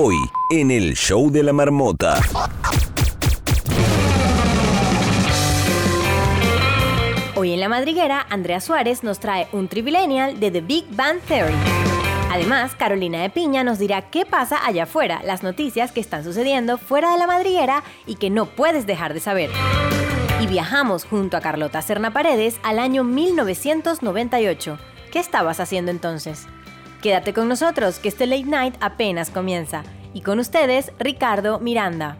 Hoy, en el show de la marmota. Hoy en la madriguera, Andrea Suárez nos trae un trivilenial de The Big Bang Theory. Además, Carolina de Piña nos dirá qué pasa allá afuera, las noticias que están sucediendo fuera de la madriguera y que no puedes dejar de saber. Y viajamos junto a Carlota Serna Paredes al año 1998. ¿Qué estabas haciendo entonces? Quédate con nosotros, que este late night apenas comienza. Y con ustedes, Ricardo Miranda.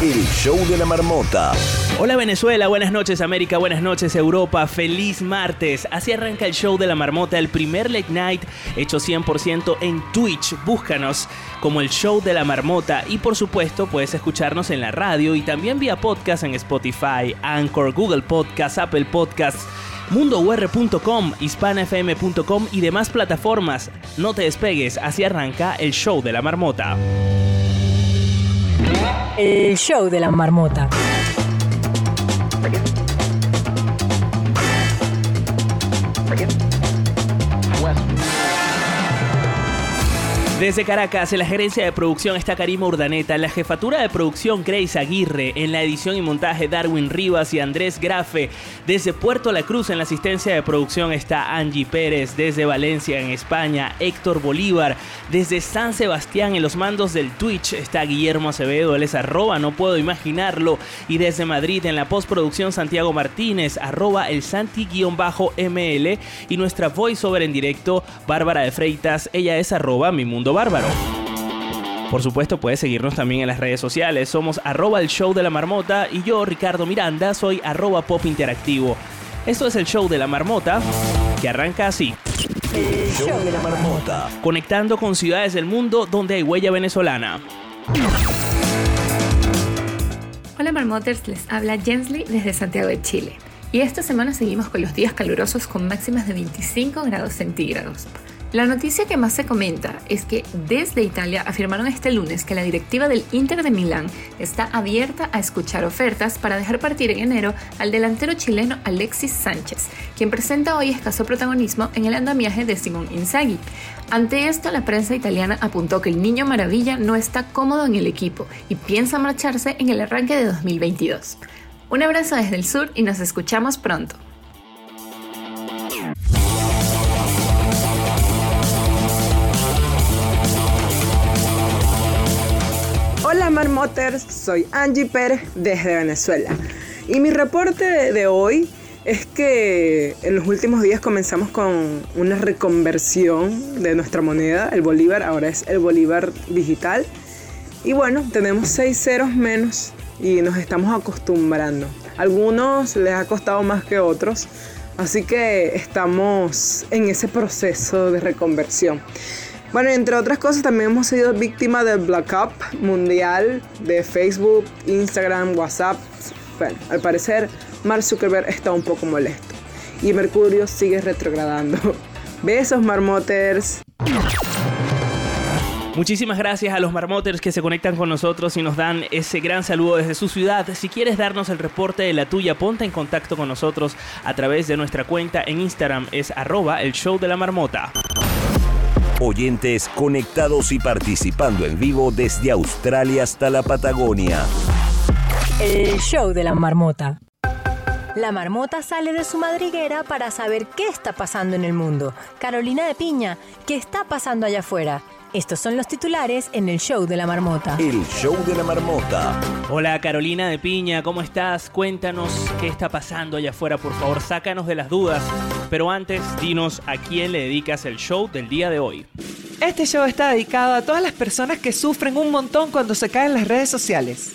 El show de la marmota. Hola Venezuela, buenas noches América, buenas noches Europa, feliz martes. Así arranca el show de la marmota, el primer late night hecho 100% en Twitch. Búscanos como el show de la marmota y por supuesto puedes escucharnos en la radio y también vía podcast en Spotify, Anchor, Google Podcasts, Apple Podcasts mundour.com, hispanafm.com y demás plataformas. No te despegues, así arranca el show de la marmota. El show de la marmota. Desde Caracas, en la gerencia de producción está Karima Urdaneta, en la jefatura de producción Grace Aguirre, en la edición y montaje Darwin Rivas y Andrés Grafe. Desde Puerto La Cruz, en la asistencia de producción está Angie Pérez, desde Valencia, en España, Héctor Bolívar, desde San Sebastián, en los mandos del Twitch está Guillermo Acevedo, él es arroba, no puedo imaginarlo, y desde Madrid, en la postproducción Santiago Martínez, arroba el Santi-ML, y nuestra voiceover en directo, Bárbara de Freitas, ella es arroba mi mundo bárbaro. Por supuesto, puedes seguirnos también en las redes sociales. Somos arroba el show de la marmota y yo, Ricardo Miranda, soy arroba pop interactivo. Esto es el show de la marmota que arranca así. El show de la marmota. Conectando con ciudades del mundo donde hay huella venezolana. Hola Marmoters, les habla Jensley desde Santiago de Chile. Y esta semana seguimos con los días calurosos con máximas de 25 grados centígrados. La noticia que más se comenta es que desde Italia afirmaron este lunes que la directiva del Inter de Milán está abierta a escuchar ofertas para dejar partir en enero al delantero chileno Alexis Sánchez, quien presenta hoy escaso protagonismo en el andamiaje de Simón Inzaghi. Ante esto, la prensa italiana apuntó que el niño maravilla no está cómodo en el equipo y piensa marcharse en el arranque de 2022. Un abrazo desde el sur y nos escuchamos pronto. Marmoters, soy Angie Pérez desde Venezuela. Y mi reporte de, hoy es que en los últimos días comenzamos con una reconversión de nuestra moneda, el bolívar, ahora es el bolívar digital. Y bueno, tenemos seis ceros menos y nos estamos acostumbrando. algunos les ha costado más que otros, así que estamos en ese proceso de reconversión. Bueno, entre otras cosas, también hemos sido víctimas del blackout mundial de Facebook, Instagram, WhatsApp. Bueno, al parecer, Mark Zuckerberg está un poco molesto. Y Mercurio sigue retrogradando. Besos, Marmoters. Muchísimas gracias a los marmoters que se conectan con nosotros y nos dan ese gran saludo desde su ciudad. Si quieres darnos el reporte de la tuya, ponte en contacto con nosotros a través de nuestra cuenta en Instagram, es arroba el show de la marmota. Oyentes conectados y participando en vivo desde Australia hasta la Patagonia. El show de la marmota. La marmota sale de su madriguera para saber qué está pasando en el mundo. Carolina de Piña, ¿qué está pasando allá afuera? Estos son los titulares en el show de la marmota. El show de la marmota. Hola Carolina de Piña, ¿cómo estás? Cuéntanos qué está pasando allá afuera, por favor, sácanos de las dudas. Pero antes, dinos a quién le dedicas el show del día de hoy. Este show está dedicado a todas las personas que sufren un montón cuando se caen las redes sociales.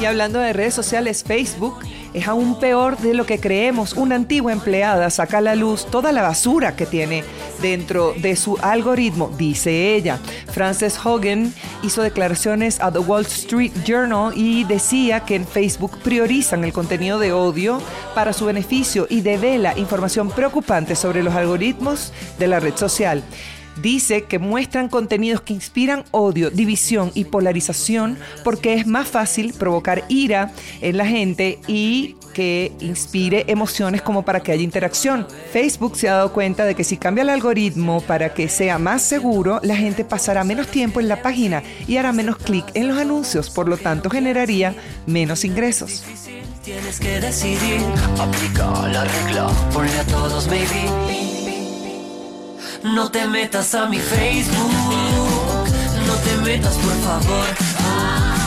Y hablando de redes sociales, Facebook es aún peor de lo que creemos. Una antigua empleada saca a la luz toda la basura que tiene dentro de su algoritmo, dice ella. Frances Hogan hizo declaraciones a The Wall Street Journal y decía que en Facebook priorizan el contenido de odio para su beneficio y devela información preocupante sobre los algoritmos de la red social dice que muestran contenidos que inspiran odio, división y polarización porque es más fácil provocar ira en la gente y que inspire emociones como para que haya interacción. Facebook se ha dado cuenta de que si cambia el algoritmo para que sea más seguro, la gente pasará menos tiempo en la página y hará menos clic en los anuncios, por lo tanto generaría menos ingresos. Tienes que decidir, aplica la regla, ponle a todos. No te metas a mi Facebook, no te metas por favor.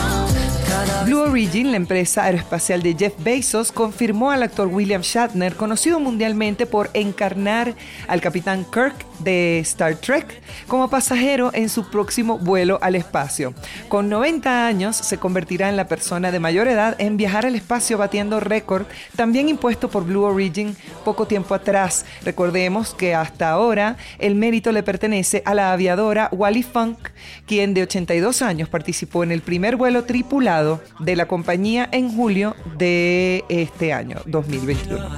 Blue Origin, la empresa aeroespacial de Jeff Bezos, confirmó al actor William Shatner, conocido mundialmente por encarnar al capitán Kirk de Star Trek, como pasajero en su próximo vuelo al espacio. Con 90 años, se convertirá en la persona de mayor edad en viajar al espacio batiendo récord, también impuesto por Blue Origin poco tiempo atrás. Recordemos que hasta ahora el mérito le pertenece a la aviadora Wally Funk, quien de 82 años participó en el primer vuelo tripulado de la compañía en julio de este año, 2021.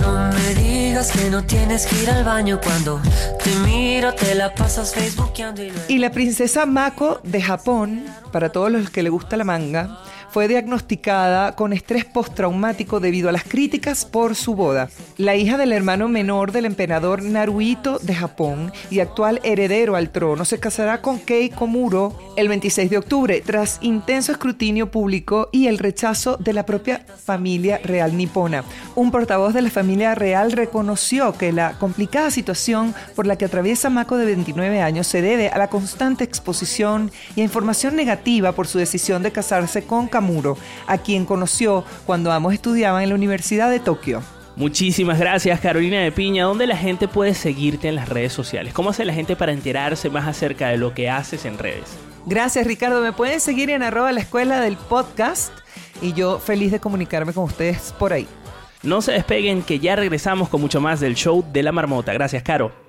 No me digas que no tienes que ir al baño cuando te miro, te la pasas facebookeando y Y la princesa Mako de Japón, para todos los que le gusta la manga, fue diagnosticada con estrés postraumático debido a las críticas por su boda. La hija del hermano menor del emperador Naruhito de Japón y actual heredero al trono se casará con Kei Komuro el 26 de octubre tras intenso escrutinio público y el rechazo de la propia familia real nipona. Un portavoz de la familia real reconoció que la complicada situación por la que atraviesa Mako de 29 años se debe a la constante exposición y a información negativa por su decisión de casarse con Kamuro Muro, a quien conoció cuando ambos estudiaban en la Universidad de Tokio. Muchísimas gracias Carolina de Piña. ¿Dónde la gente puede seguirte en las redes sociales? ¿Cómo hace la gente para enterarse más acerca de lo que haces en redes? Gracias Ricardo. Me pueden seguir en arroba la escuela del podcast y yo feliz de comunicarme con ustedes por ahí. No se despeguen que ya regresamos con mucho más del show de la marmota. Gracias Caro.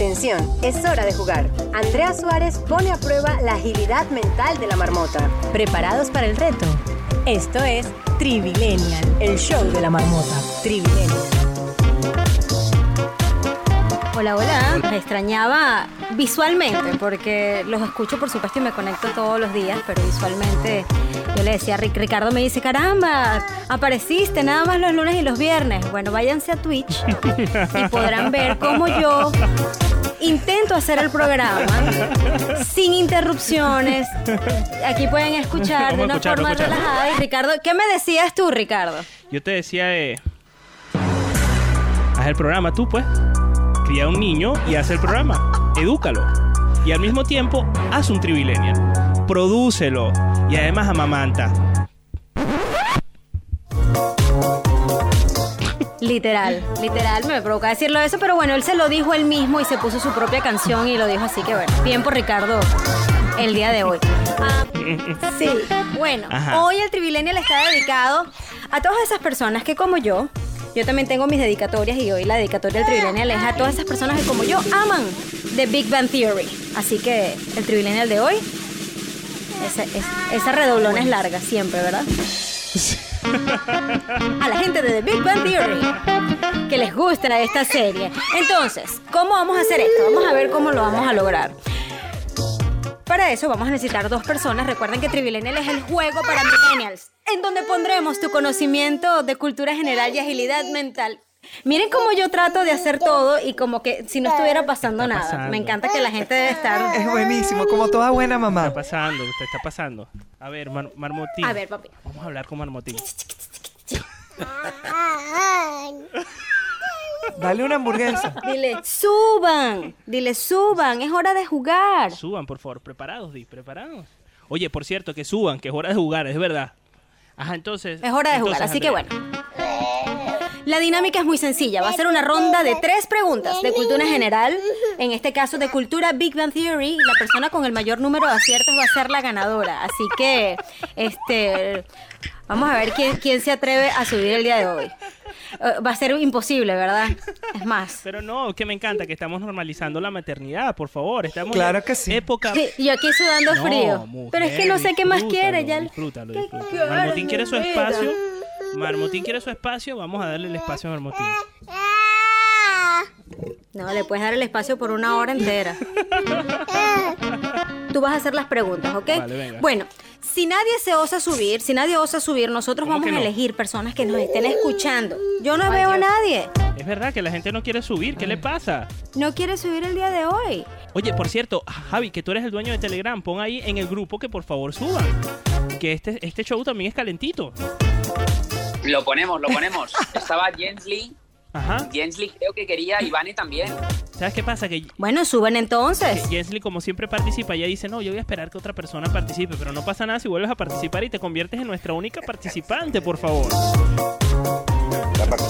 Atención, es hora de jugar. Andrea Suárez pone a prueba la agilidad mental de la marmota. ¿Preparados para el reto? Esto es Trivilenial, el show de la marmota. Trivilenial. Hola, hola. Me extrañaba visualmente, porque los escucho, por supuesto, y me conecto todos los días, pero visualmente yo le decía a Ricardo me dice, caramba, apareciste nada más los lunes y los viernes. Bueno, váyanse a Twitch y podrán ver cómo yo intento hacer el programa sin interrupciones. Aquí pueden escuchar de una forma relajada. Y Ricardo, ¿qué me decías tú, Ricardo? Yo te decía de... Haz el programa tú, pues. Cría un niño y haz el programa. Edúcalo. Y al mismo tiempo, haz un trivilenial. Prodúcelo. Y además amamanta. Literal, literal, me provoca decirlo eso, pero bueno, él se lo dijo él mismo y se puso su propia canción y lo dijo así que bueno, bien por Ricardo el día de hoy. Ah, sí, bueno, hoy el Trivilenial está dedicado a todas esas personas que como yo, yo también tengo mis dedicatorias y hoy la dedicatoria del Trivilenial es a todas esas personas que como yo aman The Big Bang Theory. Así que el Trivilenial de hoy, esa, esa redoblona es larga siempre, ¿verdad? A la gente de The Big Bang Theory que les gusta esta serie. Entonces, ¿cómo vamos a hacer esto? Vamos a ver cómo lo vamos a lograr. Para eso vamos a necesitar dos personas. Recuerden que Trivilenial es el juego para millennials, en donde pondremos tu conocimiento de cultura general y agilidad mental Miren cómo yo trato de hacer todo y como que si no estuviera pasando nada. Me encanta que la gente debe estar. Es buenísimo, como toda buena mamá. Está pasando, usted está pasando. A ver, Marmotín. A ver, papi. Vamos a hablar con Marmotín. Dale una hamburguesa. Dile, suban. Dile, suban. Es hora de jugar. Suban, por favor. Preparados, Di. Preparados. Oye, por cierto, que suban, que es hora de jugar, es verdad. Ajá, entonces. Es hora de jugar, así que bueno. La dinámica es muy sencilla. Va a ser una ronda de tres preguntas de cultura general. En este caso de cultura Big Bang Theory. La persona con el mayor número de aciertos va a ser la ganadora. Así que, este, vamos a ver quién, quién se atreve a subir el día de hoy. Eh, Va a ser imposible, ¿verdad? Es más. Pero no, que me encanta que estamos normalizando la maternidad, por favor. Estamos Claro en que sí. época. Sí, Yo aquí sudando No, frío. mujer, Pero es que no sé qué más quiere. Ya... Disfrútalo, ¿Qué disfrútalo. Marmotín quiere su vida? espacio. Marmotín quiere su espacio. Vamos a darle el espacio a Marmotín. No, le puedes dar el espacio por una hora entera. Tú vas a hacer las preguntas, ¿ok? Vale, venga. Bueno, si nadie se osa subir, si nadie osa subir, nosotros ¿Cómo vamos a elegir personas que nos estén escuchando. Yo no veo a nadie. Es verdad que la gente no quiere subir. ¿Qué le pasa? No quiere subir el día de hoy. Oye, por cierto, Javi, que tú eres el dueño de Telegram, pon ahí en el grupo que por favor suban. Que este, este show también es calentito. Lo ponemos, lo ponemos. Estaba Jens Lee. Ajá. Jens Lee creo que quería, Ivani también. ¿Sabes qué pasa? Que Bueno, suben entonces. Jensly, como siempre participa, ella dice, no, yo voy a esperar que otra persona participe, pero no pasa nada si vuelves a participar y te conviertes en nuestra única participante, por favor.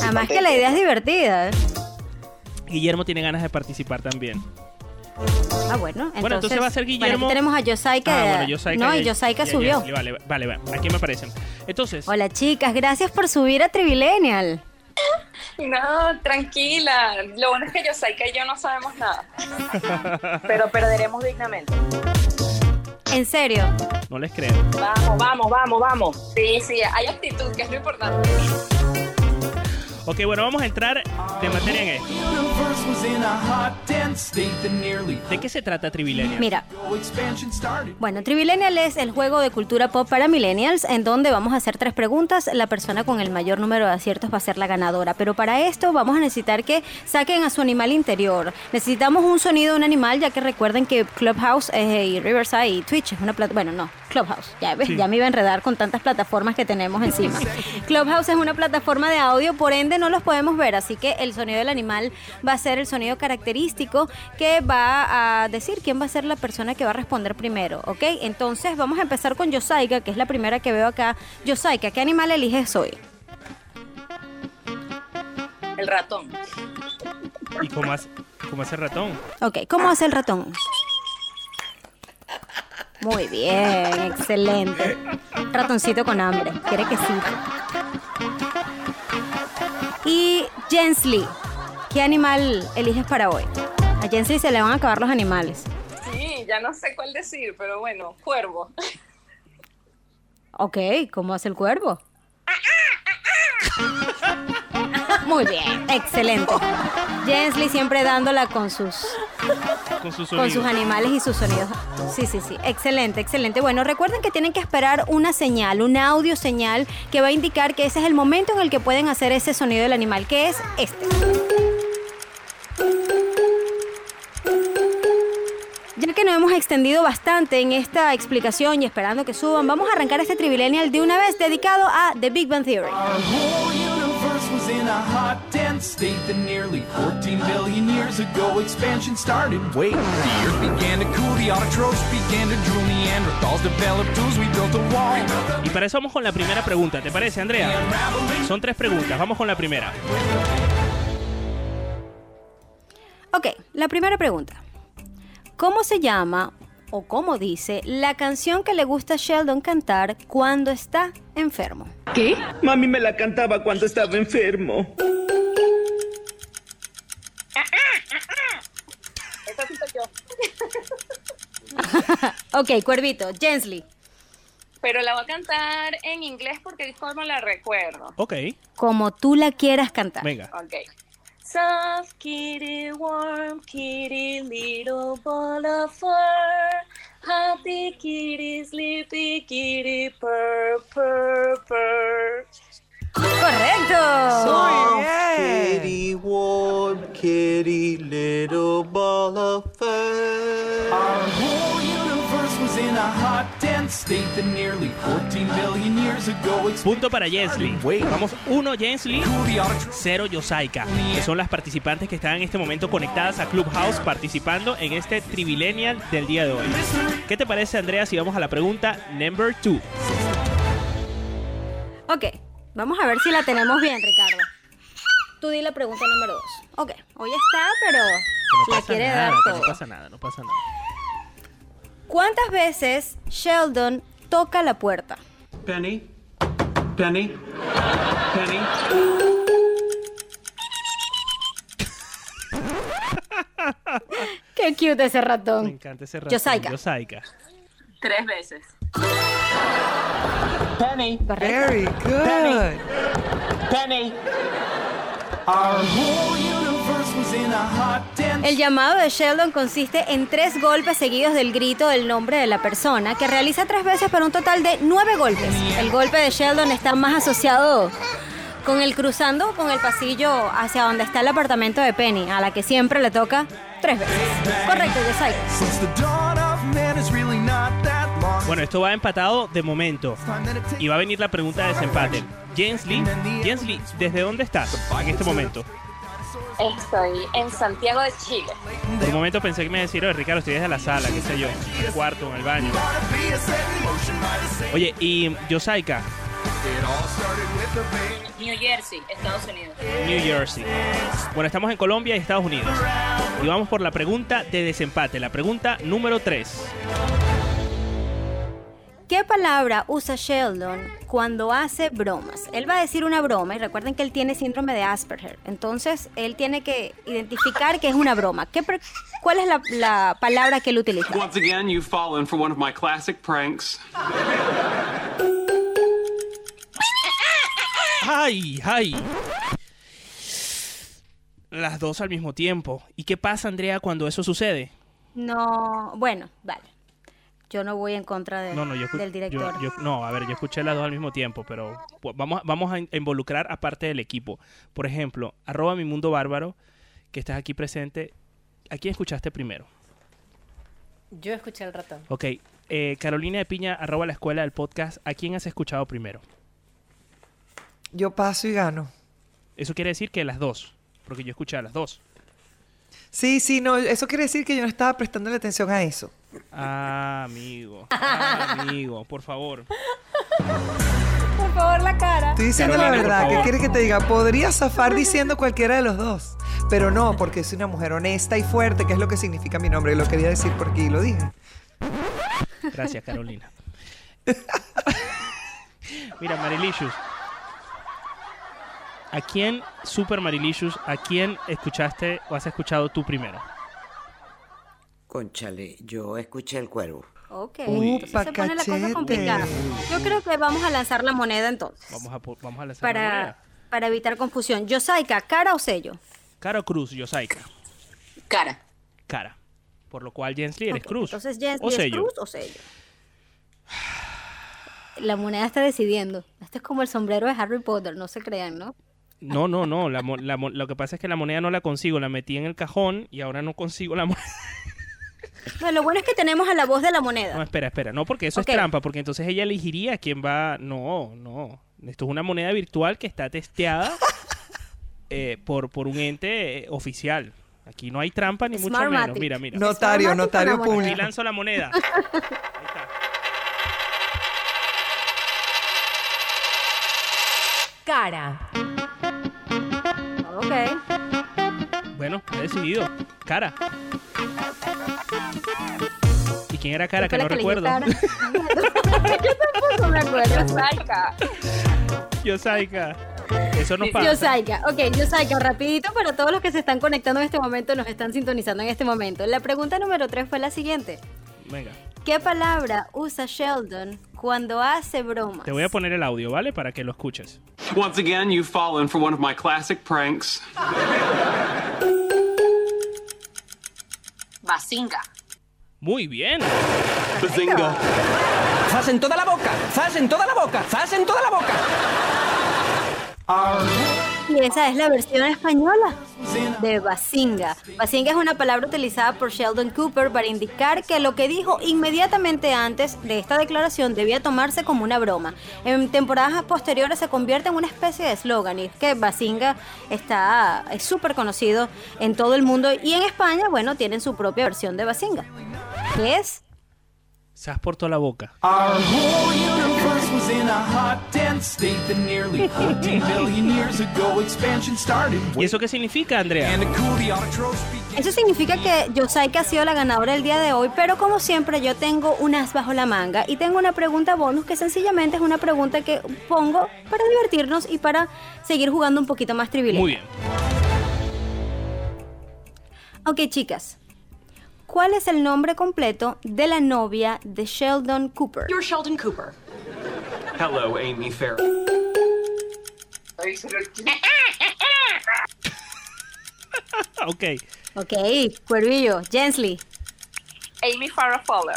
Además que la idea es divertida. ¿eh? Guillermo tiene ganas de participar también. Ah, bueno. Entonces, Bueno, entonces va a ser bueno, Guillermo. aquí tenemos a Yosai que... Ah, bueno, Yosaika no, y- Yosai que subió. Vale, vale, vale, aquí me aparecen. Entonces, Hola chicas, gracias por subir a Trivilenial. No, tranquila. Lo bueno es que Yosaika y yo no sabemos nada. Pero perderemos dignamente. En serio. no les creo. Vamos, vamos, vamos, vamos. Sí, sí, hay actitud, que es lo importante. Ok, bueno, vamos a entrar de materia en esto. ¿De qué se trata Trivilenia? Mira. Bueno, Trivilenial es el juego de cultura pop para millennials en donde vamos a hacer tres preguntas. La persona con el mayor número de aciertos va a ser la ganadora. Pero para esto vamos a necesitar que saquen a su animal interior. Necesitamos un sonido de un animal, ya que recuerden que Clubhouse eh, y Riverside y Twitch es una plataforma. Bueno, no, Clubhouse. Ya, ves, Sí. ya me iba a enredar con tantas plataformas que tenemos encima. Clubhouse es una plataforma de audio, por ende no los podemos ver. Así que el sonido del animal va a ser el sonido característico que va a decir quién va a ser la persona que va a responder primero, ¿ok? Entonces vamos a empezar con Yosaika, que es la primera que veo acá. Yosaika, ¿qué animal eliges hoy? El ratón. ¿Y cómo hace, cómo hace el ratón? Ok, ¿cómo hace el ratón? Muy bien, excelente. Ratoncito con hambre, quiere quesito. Y Jensly, ¿qué animal eliges para hoy? A Jensly se le van a acabar los animales. Sí, ya no sé cuál decir, pero bueno, cuervo. Ok, ¿cómo hace el cuervo? Muy bien, excelente. Jensly siempre dándola con sus Con sus con sus animales y sus sonidos. Sí, sí, sí. Excelente, excelente. Bueno, recuerden que tienen que esperar una señal, una audio señal que va a indicar que ese es el momento en el que pueden hacer ese sonido del animal, que es este. Nos hemos extendido bastante en esta explicación y esperando que suban, vamos a arrancar este Trivilenial de una vez dedicado a The Big Bang Theory. was in a hot, dense state that nearly 14 billion years ago expansion started. Wait, the earth began to cool, the autotrophs began to drool, Neanderthals developed tools, we built a wall. Y para eso vamos con la primera pregunta, ¿te parece, Andrea? Son tres preguntas, vamos con la primera. Ok, la primera pregunta. ¿Cómo se llama o cómo dice la canción que le gusta a Sheldon cantar cuando está enfermo? ¿Qué? Mami me la cantaba cuando estaba enfermo. Esa sí soy yo. ok, Cuervito, Jensly. Pero la voy a cantar en inglés porque es como la recuerdo. Ok, Como tú la quieras cantar. venga. Ok. Soft kitty, warm kitty, little ball of fur. Happy kitty, sleepy kitty, purr, purr, purr. ¡Correcto! Muy bien. Kitty, warm kitty, little ball of fur. Our whole universe was in a hot, dense state that nearly 14 billion years ago Punto para Jensly. Vamos, uno Jensly, cero Yosaika, que son las participantes que están en este momento conectadas a Clubhouse participando en este Trivilenial del día de hoy. ¿Qué te parece, Andrea, si vamos a la pregunta number two? Ok, vamos a ver si la tenemos bien, Ricardo. Tú di la pregunta número dos. Ok, hoy está, pero Que no la quiere nada, dar que todo. no pasa nada, no pasa nada. ¿Cuántas veces Sheldon toca la puerta? Penny? Penny? Penny? Qué cute ese ratón. Me encanta ese ratón. Yosaika. Yosaika. Tres veces. Penny? Very good. Penny? Universe was El llamado de Sheldon consiste en tres golpes seguidos del grito del nombre de la persona, que realiza tres veces para un total de nueve golpes. El golpe de Sheldon está más asociado con el cruzando con el pasillo hacia donde está el apartamento de Penny, a la que siempre le toca tres veces. Correcto, long. Bueno, esto va empatado de momento. Y va a venir la pregunta de desempate. Jensly, Jensly, ¿desde dónde estás en este momento? Estoy en Santiago de Chile. Por un momento pensé que me decir, oye, Ricardo, estoy desde la sala, qué sé yo, en el cuarto, en el baño. Oye, y Yosaika, New Jersey, Estados Unidos. New Jersey. Bueno, estamos en Colombia y Estados Unidos. Y vamos por la pregunta de desempate, la pregunta número 3. ¿Qué palabra usa Sheldon cuando hace bromas? Él va a decir una broma y recuerden que él tiene síndrome de Asperger. Entonces, él tiene que identificar que es una broma. ¿Qué pre- ¿Cuál es la, la palabra que él utiliza? Once again, you've fallen for one of my classic pranks. ¡Ay, ay! Las dos al mismo tiempo. ¿Y qué pasa, Andrea, cuando eso sucede? No, bueno, vale. Yo no voy en contra de- No, no, yo, del director. yo- yo- no, a ver, yo escuché las dos al mismo tiempo, pero vamos, a- vamos a in- involucrar a parte del equipo. Por ejemplo, arroba mi mundo bárbaro, que estás aquí presente. ¿A quién escuchaste primero? Yo escuché el ratón. Ok, eh, Carolina de Piña, arroba la escuela del podcast. ¿A quién has escuchado primero? Yo paso y gano. Eso quiere decir que las dos, porque yo escuché a las dos. Sí, sí, no, eso quiere decir que yo no estaba prestando atención a eso. Ah, amigo. Ah, amigo, por favor. Por favor, la cara. Estoy diciendo la Carolina, verdad. ¿Qué quieres que te diga? Podría zafar diciendo cualquiera de los dos. Pero no, porque soy una mujer honesta y fuerte, que es lo que significa mi nombre. Y lo quería decir porque lo dije. Gracias, Carolina. Mira, Marilicious. ¿A quién, Super Marilicious, a quién escuchaste o has escuchado tú primero? Conchale, yo escuché el cuervo. Ok, Uy. entonces se pone la cosa complicada. Yo creo que vamos a lanzar la moneda entonces. Vamos a, vamos a lanzar la Para, moneda. para evitar confusión. Yosaika, ¿cara o sello? Cara o Cruz, Yosaika. Cara. Cara. Por lo cual, Jensly, eres Cruz. Entonces, Jens, o ¿es sello. cruz o sello? La moneda está decidiendo. Este es como el sombrero de Harry Potter, no se crean, ¿no? No, no, no. la la lo que pasa es que la moneda no la consigo. La metí en el cajón y ahora no consigo la moneda. No, lo bueno es que tenemos a la voz de la moneda. No, espera, espera. No, porque eso es trampa. Porque entonces ella elegiría quién va. No, no. Esto es una moneda virtual que está testeada eh, por, por un ente eh, oficial. Aquí no hay trampa ni mucho menos. Mira, mira. Notario, notario o la moneda. Aquí público. lanzo la moneda. Cara. Bueno, he decidido. Cara. ¿Y quién era cara? Que no recuerdo. cara. Yo tampoco me acuerdo. Saika. Yosaika. Eso nos pasa. Yosaika, ok, Yosaika, rapidito para todos los que se están conectando en este momento, nos están sintonizando en este momento. La pregunta número 3 fue la siguiente. Venga. ¿Qué palabra usa Sheldon cuando hace bromas? Te voy a poner el audio, ¿vale? Para que lo escuches. Once again, you've fallen for one of my classic pranks. Basinga. Muy bien. Bazinga. ¡Zas en toda la boca! ¡Zas en toda la boca! ¡Zas en toda la boca! Y esa es la versión española de Basinga. Basinga es una palabra utilizada por Sheldon Cooper para indicar que lo que dijo inmediatamente antes de esta declaración debía tomarse como una broma. En temporadas posteriores se convierte en una especie de eslogan y es que Basinga está es conocido en todo el mundo y en España, bueno, tienen su propia versión de Basinga. ¿Qué es? Se has por toda la boca. Our whole universe was in a hot, dense state that nearly 14 billion years ago expansion started. ¿Y eso qué significa, Andrea? And to cool the Eso significa que Yosaika ha sido la ganadora el día de hoy, pero como siempre yo tengo un as bajo la manga y tengo una pregunta bonus que sencillamente es una pregunta que pongo para divertirnos y para seguir jugando un poquito más trivial. Muy bien. Ok, chicas. ¿Cuál es el nombre completo de la novia de Sheldon Cooper? You're Sheldon Cooper. Hello, Amy Farrah. ok. Ok, Cuervillo, Jensley. Amy Farrah Fowler.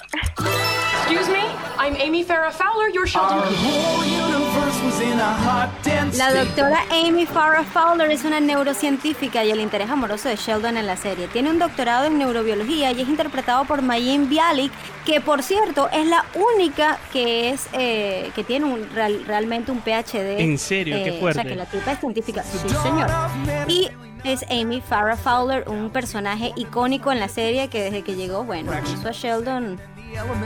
Excuse me? I'm Amy Farrah Fowler. You're Sheldon Our Cooper. whole universe was in a hot, dense La doctora Amy Farrah Fowler es una neurocientífica y el interés amoroso de Sheldon en la serie. Tiene un doctorado en neurobiología y es interpretado por Mayim Bialik, que por cierto es la única que es eh, que tiene un, real- realmente un PhD. ¿En serio? Qué eh, O fuerte. sea, que la tipa es científica. Sí, señor. Y es Amy Farrah Fowler, un personaje icónico en la serie que desde que llegó, bueno, puso a Sheldon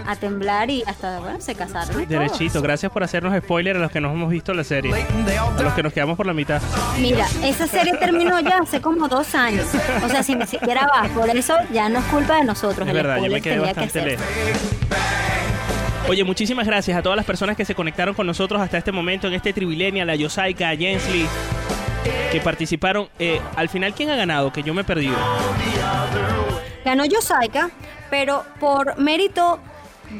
a temblar y hasta, bueno, se casaron. Derechito, gracias por hacernos spoiler a los que no hemos visto la serie. A los que nos quedamos por la mitad. Mira, esa serie terminó ya hace como dos años. O sea, si ni siquiera va. Por eso ya no es culpa de nosotros. Es el verdad, yo me quedé que bastante lejos. Oye, muchísimas gracias a todas las personas que se conectaron con nosotros hasta este momento en este Trivilenial, a Yosaika, a Jensley, que participaron. Eh, al final, ¿quién ha ganado? Que yo me he perdido. Ganó Yosaika, pero por mérito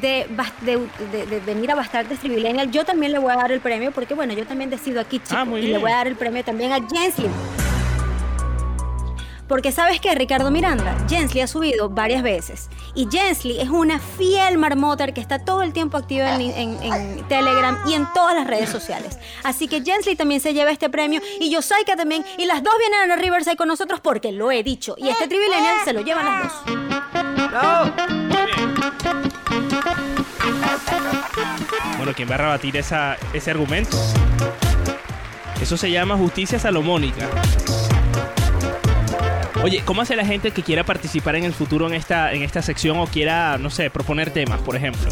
de, de, de- de venir a Bastardes Trivilenial, yo también le voy a dar el premio, porque bueno, yo también decido aquí. Ah, y le voy a dar el premio también a Jensley. Porque sabes que Ricardo Miranda, Jensley ha subido varias veces. Y Jensley es una fiel marmoter que está todo el tiempo activa en, Telegram y en todas las redes sociales. Así que Jensley también se lleva este premio y Yosaika también. Y las dos vienen a Riverside con nosotros porque lo he dicho. Y este Trivilenial se lo llevan las dos. Bueno, ¿quién va a rebatir ese argumento? Eso se llama justicia salomónica. Oye, ¿cómo hace la gente que quiera participar en el futuro en esta, en esta sección o quiera, no sé, proponer temas, por ejemplo?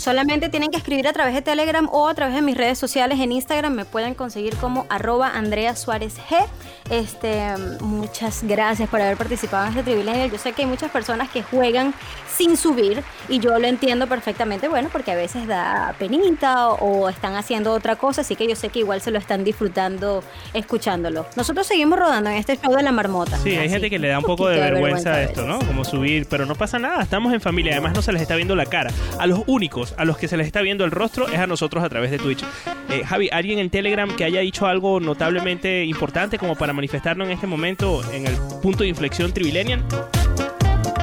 Solamente tienen que escribir a través de Telegram o a través de mis redes sociales en Instagram. Me pueden conseguir como arroba Andrea Suárez G. Este, muchas gracias por haber participado en este Trivilenial. Yo sé que hay muchas personas que juegan sin subir y yo lo entiendo perfectamente, bueno, porque a veces da penita o, o están haciendo otra cosa, así que yo sé que igual se lo están disfrutando escuchándolo. Nosotros seguimos rodando en este show de la marmota. Sí, hay gente que le da un poco de vergüenza a esto, veces. ¿no? Como subir, pero no pasa nada, estamos en familia, además no se les está viendo la cara. A los únicos, a los que se les está viendo el rostro, es a nosotros a través de Twitch. Eh, Javi, ¿alguien en Telegram que haya dicho algo notablemente importante como para manifestarlo en este momento en el punto de inflexión Trivilenial?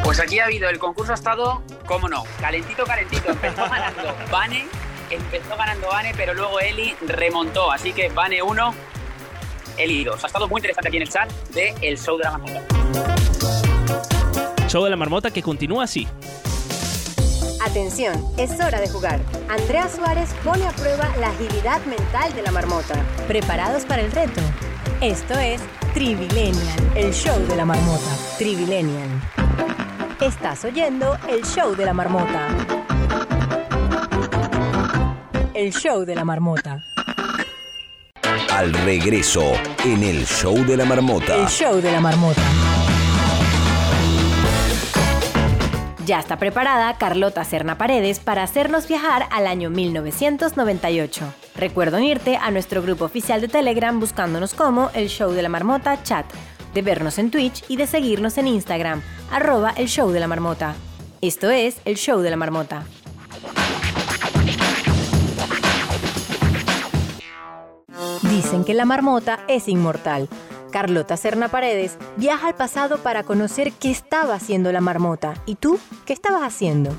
Pues aquí ha habido, el concurso ha estado, cómo no, calentito, calentito. Empezó ganando Vane, empezó ganando Vane, pero luego Eli remontó. Así que Vane 1, Eli 2. Ha estado muy interesante aquí en el chat de El Show de la Marmota. Show de la marmota que continúa así. Atención, es hora de jugar. Andrea Suárez pone a prueba la agilidad mental de la marmota. ¿Preparados para el reto? Esto es Trivilenial, el show de la marmota. Trivilenial. Estás oyendo el show de la marmota. El show de la marmota. Al regreso, en el show de la marmota. El show de la marmota. Ya está preparada Carlota Serna Paredes para hacernos viajar al año 1998. Recuerda unirte a nuestro grupo oficial de Telegram buscándonos como el show de la marmota chat, de vernos en Twitch y de seguirnos en Instagram, arroba el show de la marmota. Esto es el show de la marmota. Dicen que la marmota es inmortal. Carlota Serna Paredes viaja al pasado para conocer qué estaba haciendo la marmota. ¿Y tú qué estabas haciendo?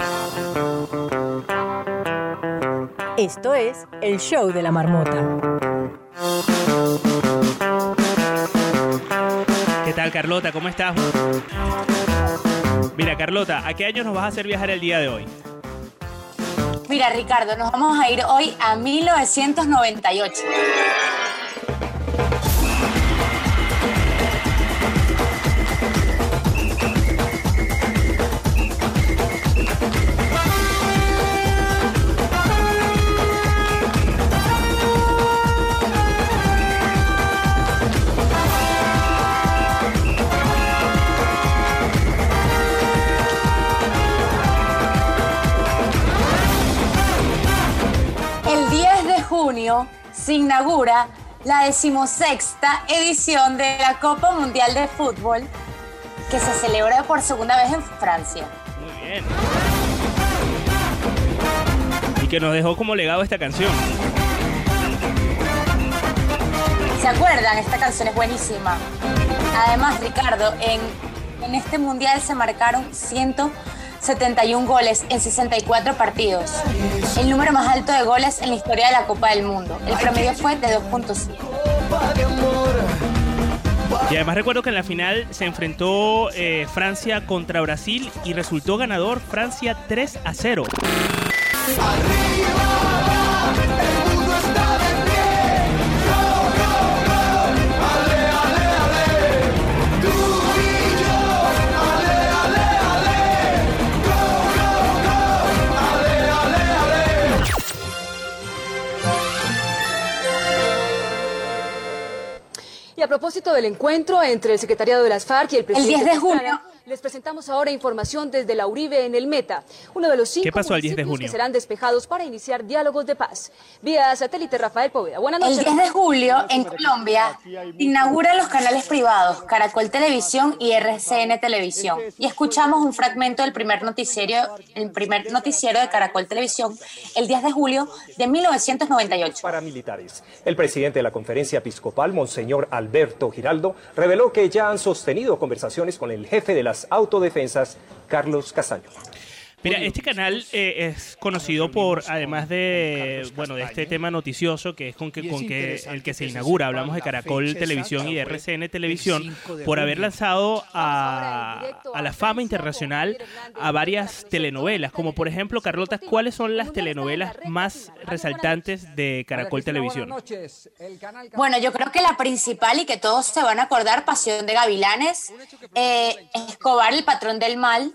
Esto es el show de la marmota. ¿Qué tal Carlota? ¿Cómo estás? Mira Carlota, ¿a qué año nos vas a hacer viajar el día de hoy? Mira Ricardo, nos vamos a ir hoy a 1998. La decimosexta edición de la Copa Mundial de Fútbol que se celebra por segunda vez en Francia. Muy bien. Y que nos dejó como legado esta canción. ¿Se acuerdan? Esta canción es buenísima. Además, Ricardo, en, en este mundial se marcaron 171 goles en 64 partidos. El número más alto de goles en la historia de la Copa del Mundo. El promedio fue de 2.5. Y además recuerdo que en la final se enfrentó eh, Francia contra Brasil y resultó ganador Francia 3 a 0. Y a propósito del encuentro entre el secretariado de las FARC y el presidente 10 de junio. Les presentamos ahora información desde la Uribe en el Meta, uno de los cinco ¿Qué pasó el 10 de municipios junio? que serán despejados para iniciar diálogos de paz. Vía satélite Rafael Poveda. Buenas noches. El 10 de julio, en Colombia, inaugura los canales privados Caracol Televisión y RCN Televisión. Y escuchamos un fragmento del primer noticiero, el primer noticiero de Caracol Televisión, el 10 de julio de 1998. paramilitares. El presidente de la conferencia episcopal, Monseñor Alberto Giraldo, reveló que ya han sostenido conversaciones con el jefe de las autodefensas, Carlos Castaño. Mira, este canal eh, es conocido por, además de, bueno, de este tema noticioso que es con que, con que el que se inaugura, hablamos de Caracol Televisión y de RCN Televisión, por haber lanzado a, a la fama internacional a varias telenovelas, como por ejemplo, Carlota, ¿cuáles son las telenovelas más resaltantes de Caracol Televisión? Bueno, yo creo que la principal y que todos se van a acordar, Pasión de Gavilanes, eh, Escobar, el patrón del mal,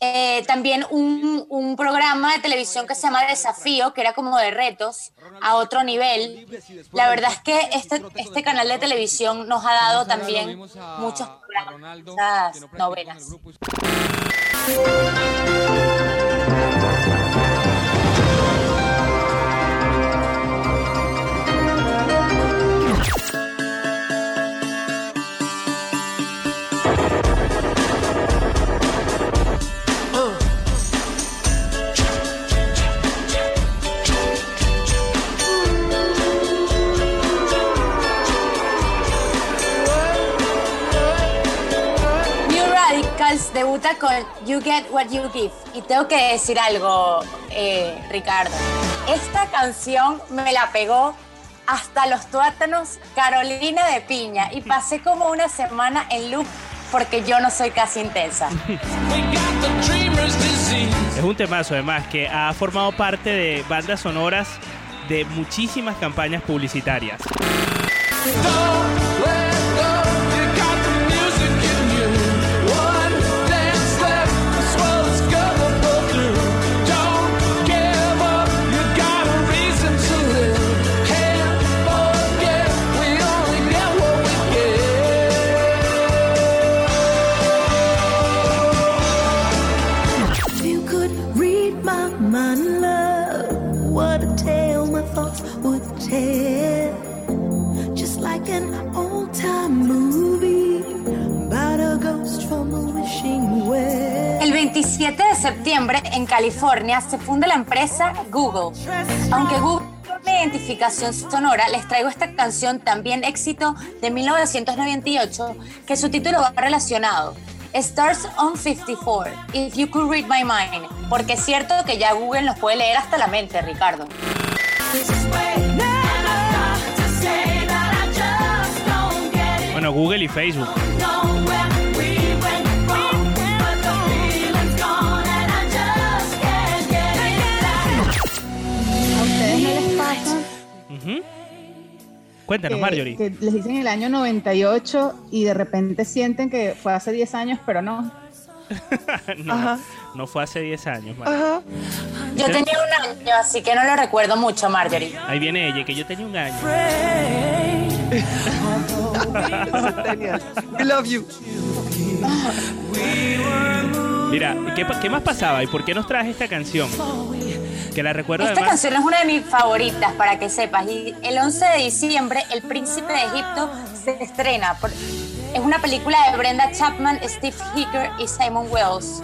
eh, también un, un programa de televisión que se llama Desafío, que era como de retos a otro nivel. La verdad es que este, este canal de televisión nos ha dado también muchos programas, muchas novelas. Debuta con You Get What You Give. Y tengo que decir algo, eh, Ricardo. Esta canción me la pegó hasta los tuátanos Carolina de Piña y pasé como una semana en loop porque yo no soy casi intensa. Es un temazo además que ha formado parte de bandas sonoras de muchísimas campañas publicitarias. Septiembre en California se funda la empresa Google. Aunque Google tiene una identificación sonora, les traigo esta canción también éxito de 1998 que su título va relacionado. Stars on 54, If You Could Read My Mind, porque es cierto que ya Google nos puede leer hasta la mente, Ricardo. Bueno, Google y Facebook. Cuéntanos, que, Marjorie. que les dicen el año 98 y de repente sienten que fue hace 10 años, pero no? no, no fue hace 10 años. Marjorie. Yo tenía un año, así que no lo recuerdo mucho, Marjorie. Ahí viene ella, que yo tenía un año. We love you. Mira, ¿qué, qué más pasaba y por qué nos traes esta canción? Que la recuerdo Esta además. canción es una de mis favoritas, para que sepas. Y el 11 de diciembre, El Príncipe de Egipto se estrena. Por- es una película de Brenda Chapman, Steve Hicker y Simon Wells.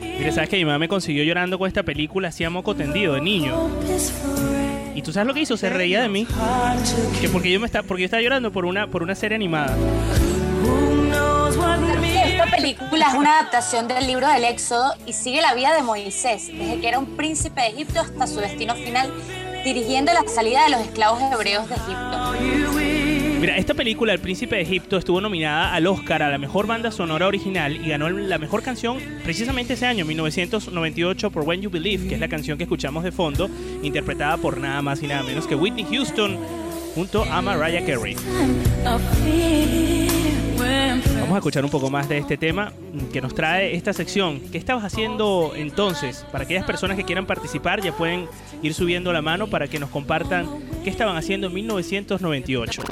Mira, sabes que mi mamá me consiguió llorando con esta película, hacía moco tendido de niño. Y tú sabes lo que hizo, se reía de mí. Que porque yo me estaba, porque yo estaba llorando por una, por una serie animada. Película es una adaptación del libro del Éxodo y sigue la vida de Moisés, desde que era un príncipe de Egipto hasta su destino final, dirigiendo la salida de los esclavos hebreos de Egipto. Mira, esta película, El Príncipe de Egipto, estuvo nominada al Oscar a la mejor banda sonora original y ganó la mejor canción precisamente ese año, 1998, por When You Believe, que es la canción que escuchamos de fondo, interpretada por nada más y nada menos que Whitney Houston junto a Mariah Carey. Vamos a escuchar un poco más de este tema que nos trae esta sección. ¿Qué estabas haciendo entonces? Para aquellas personas que quieran participar ya pueden ir subiendo la mano para que nos compartan qué estaban haciendo en 1998.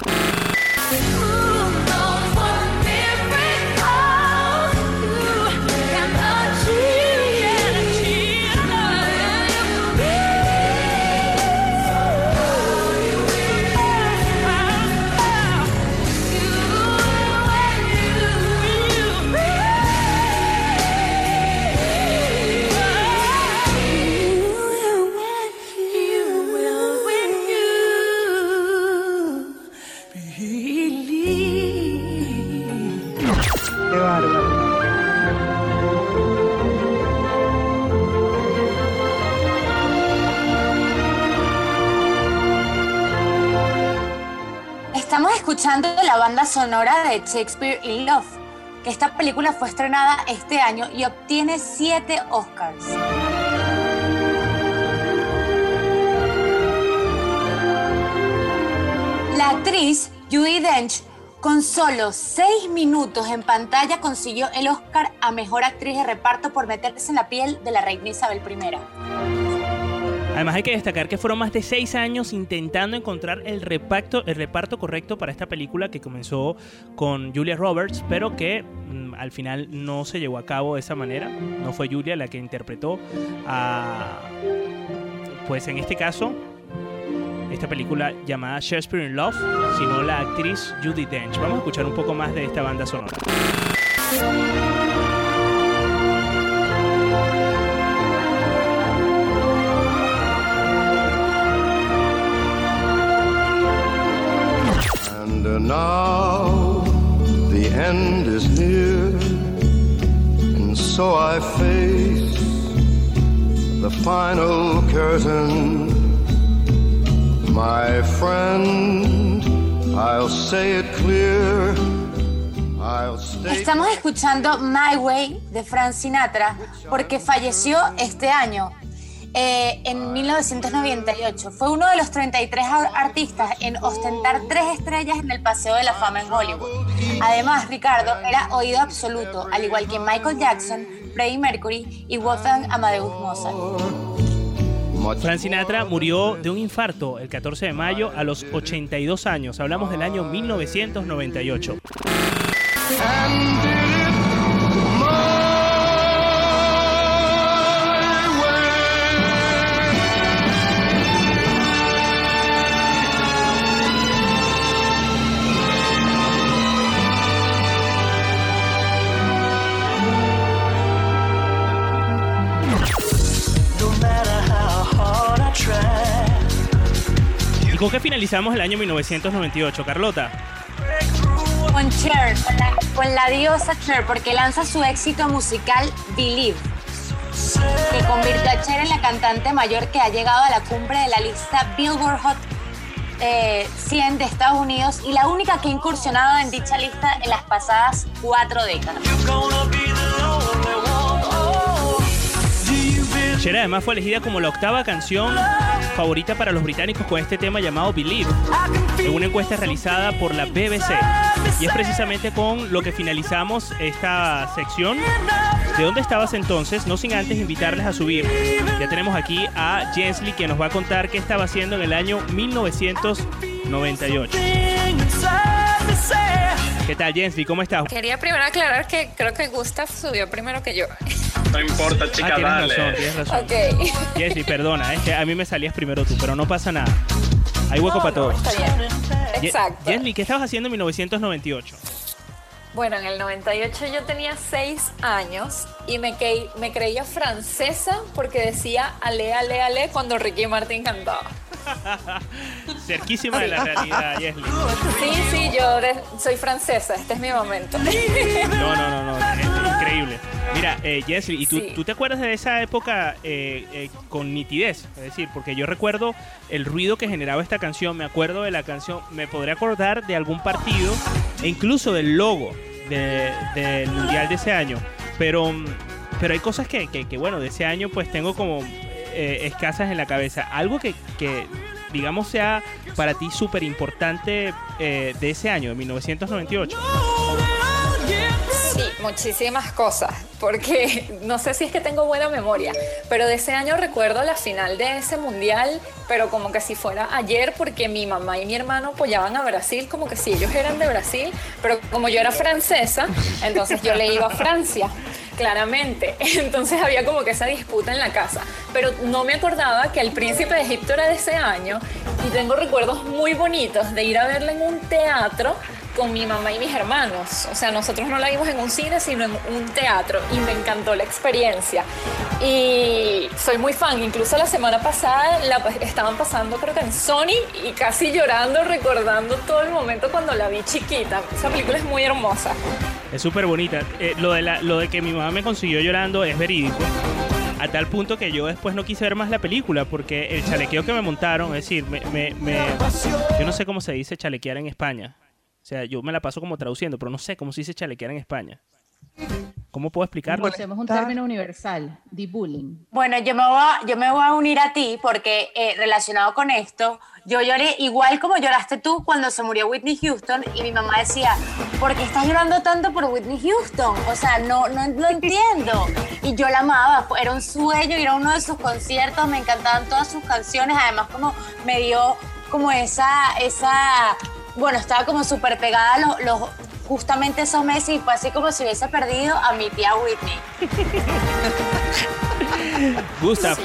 Banda sonora de Shakespeare in Love, que esta película fue estrenada este año y obtiene siete Oscars. La actriz Judy Dench, con solo seis minutos en pantalla, consiguió el Oscar a Mejor Actriz de Reparto por meterse en la piel de la reina Isabel I. Además hay que destacar que fueron más de seis años intentando encontrar el reparto, el reparto correcto para esta película que comenzó con Julia Roberts, pero que mm, al final no se llevó a cabo de esa manera. No fue Julia la que interpretó a, pues en este caso, esta película llamada Shakespeare in Love, sino la actriz Judy Dench. Vamos a escuchar un poco más de esta banda sonora. Now the end is near, and so I face the final curtain. My friend, I'll say it clear. Estamos escuchando My Way de Frank Sinatra porque falleció este año, eh, en 1998. Fue uno de los 33 ar- artistas en ostentar tres estrellas en el Paseo de la Fama en Hollywood. Además, Ricardo era oído absoluto, al igual que Michael Jackson, Freddie Mercury y Wolfgang Amadeus Mozart. Frank Sinatra murió de un infarto el 14 de mayo a los 82 años. Hablamos del año 1998. Con qué finalizamos el año 1998, Carlota? Con Cher, con la, con la diosa Cher, porque lanza su éxito musical Believe, que convirtió a Cher en la cantante mayor que ha llegado a la cumbre de la lista Billboard Hot eh, 100 de Estados Unidos y la única que ha incursionado en dicha lista en las pasadas cuatro décadas. Cher además fue elegida como la octava canción favorita para los británicos con este tema llamado Believe, en una encuesta realizada por la BBC. Y es precisamente con lo que finalizamos esta sección. ¿De dónde estabas entonces? No sin antes invitarles a subir. Ya tenemos aquí a Jensley que nos va a contar qué estaba haciendo en el año 1998. ¿Qué tal, Jensley? ¿Cómo estás? Quería primero aclarar que creo que Gustav subió primero que yo. No importa, chica, Ah, tienes dale. razón, tienes razón. Ok. Jensley, perdona, es que a mí me salías primero tú, pero no pasa nada. Hay hueco para todos. Está bien. Ye- Exacto. Jensley, ¿qué estabas haciendo en 1998? Bueno, en el 98 yo tenía 6 años y me, que- me creía francesa porque decía ale, ale, ale cuando Ricky Martin cantaba. Cerquísima de la realidad, Jensley. Sí, sí, yo de- soy francesa, este es mi momento. No, no, no, no, es increíble. Mira, eh, ¿y tú, tú te acuerdas de esa época eh, eh, con nitidez? Es decir, porque yo recuerdo el ruido que generaba esta canción, me acuerdo de la canción, me podré acordar de algún partido e incluso del logo de- del Mundial de ese año. Pero, pero hay cosas que, que- que, bueno, de ese año pues tengo como eh, escasas en la cabeza. Algo que, que, digamos, sea para ti súper importante eh, de ese año, de 1998. Muchísimas cosas, porque no sé si es que tengo buena memoria, pero de ese año recuerdo la final de ese mundial, pero como que si fuera ayer, porque mi mamá y mi hermano apoyaban a Brasil, como que si ellos eran de Brasil, pero como yo era francesa, entonces yo le iba a Francia. Claramente, entonces había como que esa disputa en la casa, pero no me acordaba que el príncipe de Egipto era de ese año y tengo recuerdos muy bonitos de ir a verla en un teatro con mi mamá y mis hermanos. O sea, nosotros no la vimos en un cine, sino en un teatro y me encantó la experiencia. Y soy muy fan, incluso la semana pasada la estaban pasando creo que en Sony y casi llorando, recordando todo el momento cuando la vi chiquita. Esa película es muy hermosa. Es súper bonita. Eh, lo, de lo de que mi mamá me consiguió llorando es verídico. A tal punto que yo después no quise ver más la película porque el chalequeo que me montaron, es decir, me, me- me- yo no sé cómo se dice chalequear en España. O sea, yo me la paso como traduciendo, pero no sé cómo se dice chalequear en España. ¿Cómo puedo explicarlo? Usemos un término universal, debullying. Bueno, yo me voy a, yo me voy a unir a ti porque eh, relacionado con esto, yo lloré igual como lloraste tú cuando se murió Whitney Houston y mi mamá decía, ¿por qué estás llorando tanto por Whitney Houston? O sea, no, no lo entiendo. Y yo la amaba, era un sueño ir a uno de sus conciertos, me encantaban todas sus canciones, además como me dio como esa, esa, bueno, estaba como súper pegada los, los- justamente esos meses y fue así como si hubiese perdido a mi tía Whitney. Gustav,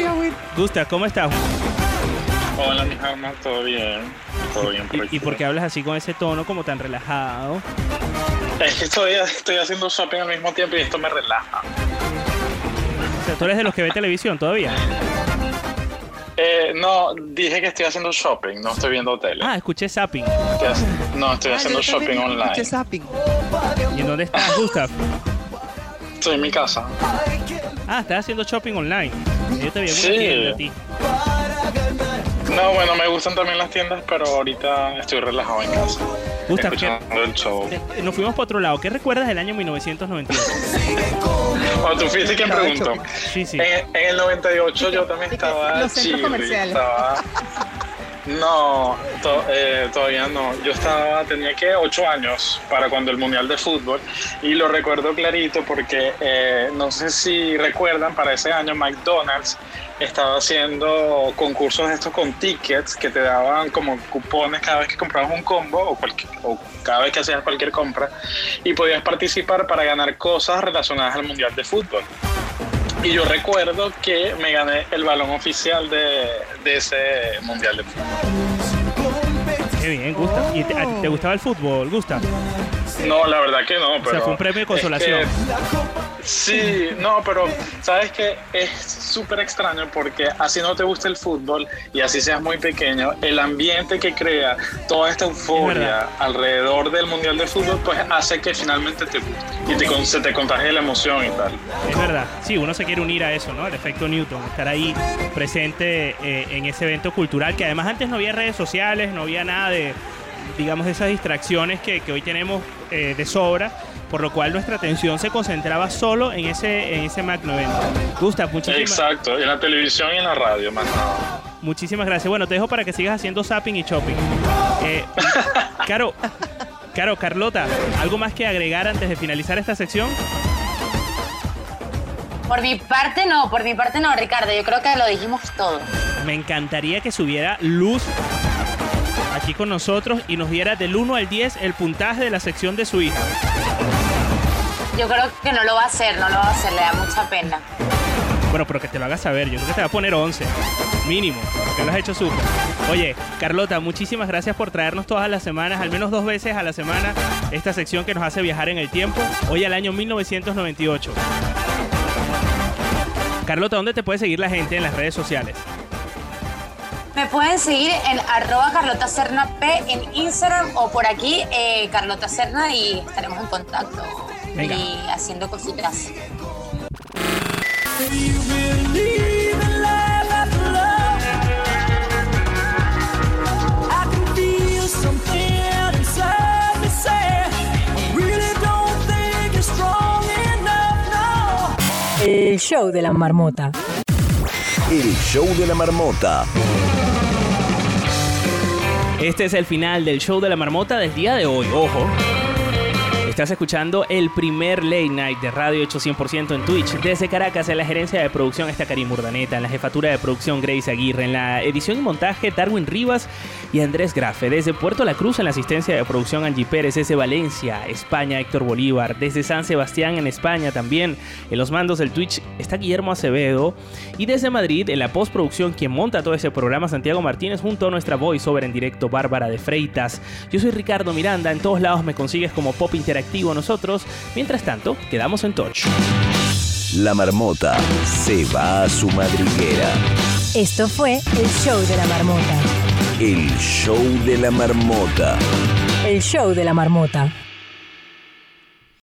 Gustav, ¿cómo estás? Hola, mi alma, todo bien. Todo bien por ¿Y, y por qué hablas así con ese tono como tan relajado? Es que estoy, estoy haciendo shopping al mismo tiempo y esto me relaja. O sea, tú eres de los que ve televisión todavía. Eh, no, dije que estoy haciendo shopping, no estoy viendo tele. Ah, escuché zapping. No, estoy haciendo shopping online. ¿Y en dónde estás, Gustav? Estoy en mi casa. Ah, estás haciendo shopping online. Yo te vi Sí. tienda a ti. No, bueno, me gustan también las tiendas, pero ahorita estoy relajado en casa. Gustav, el show. Eh, Nos fuimos para otro lado. ¿Qué recuerdas del año 1998? Bueno, tú fuiste quien preguntó. Sí, sí. En, en el 98 yo también estaba Los centros comerciales. estaba- No, eh, todavía no. Yo estaba, tenía que 8 años para cuando el Mundial de Fútbol y lo recuerdo clarito porque eh, no sé si recuerdan, para ese año McDonald's estaba haciendo concursos estos con tickets que te daban como cupones cada vez que comprabas un combo o, cualquier- o cada vez que hacías cualquier compra y podías participar para ganar cosas relacionadas al Mundial de Fútbol. Y yo recuerdo que me gané el balón oficial de, de ese Mundial de Fútbol. Qué bien, Gustav. ¿Y te, te gustaba el fútbol, Gustav? No, la verdad que no, pero... sea, fue un premio de es consolación. que- Sí, no, pero sabes que es súper extraño porque así no te gusta el fútbol y así seas muy pequeño, el ambiente que crea toda esta euforia alrededor del Mundial de Fútbol, pues hace que finalmente te guste y te, se te contagie la emoción y tal. Es verdad, sí, uno se quiere unir a eso, ¿no? El efecto Newton, estar ahí presente eh, en ese evento cultural que además antes no había redes sociales, no había nada de, digamos, esas distracciones que, que hoy tenemos eh, de sobra por lo cual nuestra atención se concentraba solo en ese, en ese magno evento. Gustav, muchísimas Exacto, en la televisión y en la radio, más nada. Muchísimas gracias. Bueno, te dejo para que sigas haciendo zapping y shopping. Eh, Caro, Caro, Carlota, ¿algo más que agregar antes de finalizar esta sección? Por mi parte no, por mi parte no, Ricardo. Yo creo que lo dijimos todo. Me encantaría que subiera luz aquí con nosotros y nos diera del 1 al 10 el puntaje de la sección de su hija. Yo creo que no lo va a hacer, no lo va a hacer, le da mucha pena. Bueno, pero que te lo hagas saber. Yo creo que te va a poner 11. Mínimo. Porque lo has hecho súper. Oye, Carlota, muchísimas gracias por traernos todas las semanas, al menos dos veces a la semana, esta sección que nos hace viajar en el tiempo. Hoy al año 1998. Carlota, ¿dónde te puede seguir la gente en las redes sociales? Me pueden seguir en arroba Carlota Serna P en Instagram o por aquí eh, Carlota Serna y estaremos en contacto Venga. y haciendo cositas. El show de la marmota. El show de la marmota. Este es el final del show de la marmota del día de hoy. Ojo. Estás escuchando el primer late night de Radio 8 100% en Twitch. Desde Caracas, en la gerencia de producción está Karim Urdaneta, en la jefatura de producción Grace Aguirre, en la edición y montaje Darwin Rivas y Andrés Grafe. Desde Puerto La Cruz, en la asistencia de producción Angie Pérez. Desde Valencia, España, Héctor Bolívar. Desde San Sebastián, en España también. En los mandos del Twitch está Guillermo Acevedo. Y desde Madrid, en la postproducción, quien monta todo ese programa, Santiago Martínez, junto a nuestra voiceover en directo, Bárbara de Freitas. Yo soy Ricardo Miranda, en todos lados me consigues como Pop Interactivo nosotros. Mientras tanto, quedamos en touch. La marmota se va a su madriguera. Esto fue el show de la marmota. El show de la marmota. El show de la marmota.